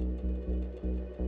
Música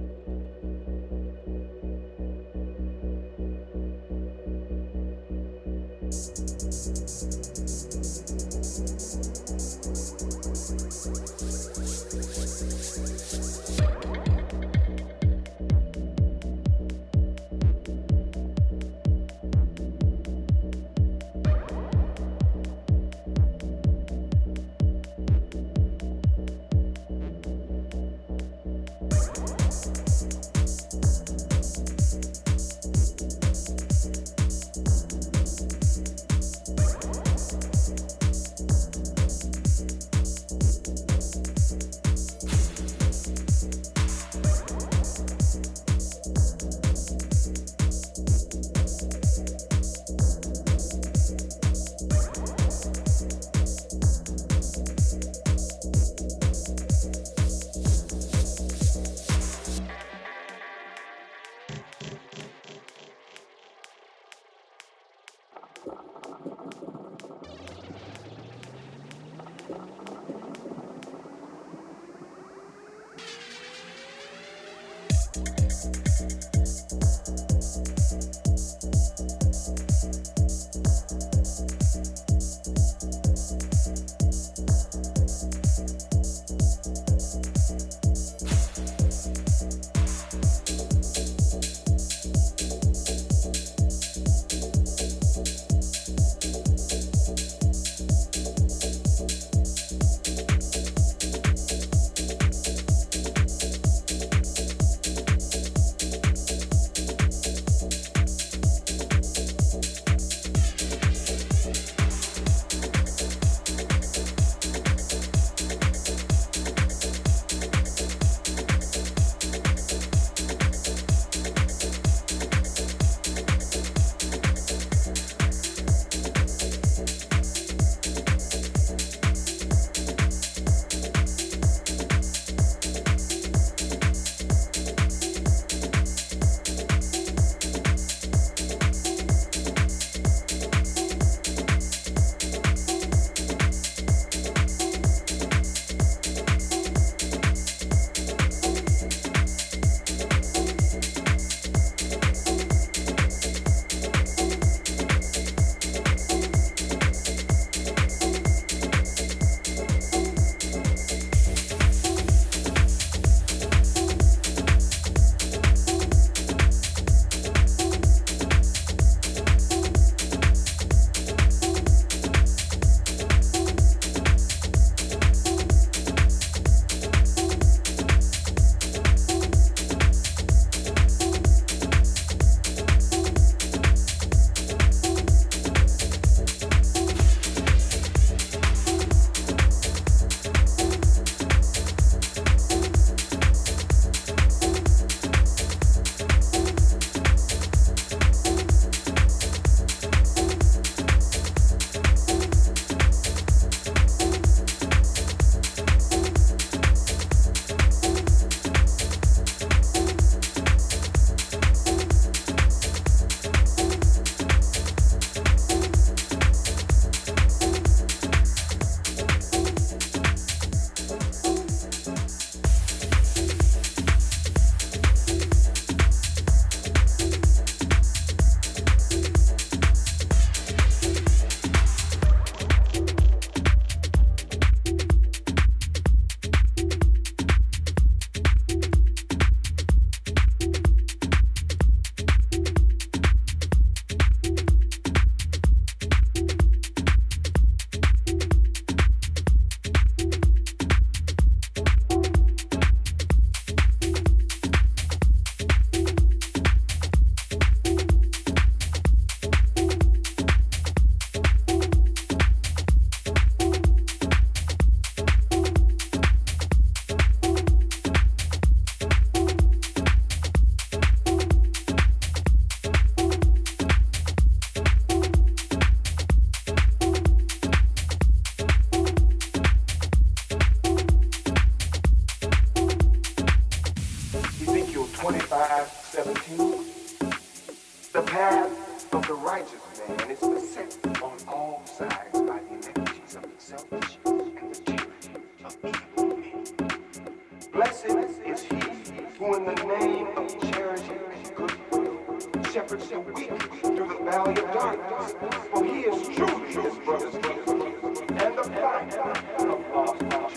and weep through the valley of darkness, for he is true, his brother's and the fight of lost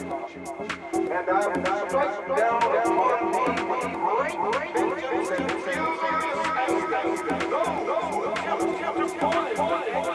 And I will strike down upon thee great vengeance and furious anger, those who attempt to fall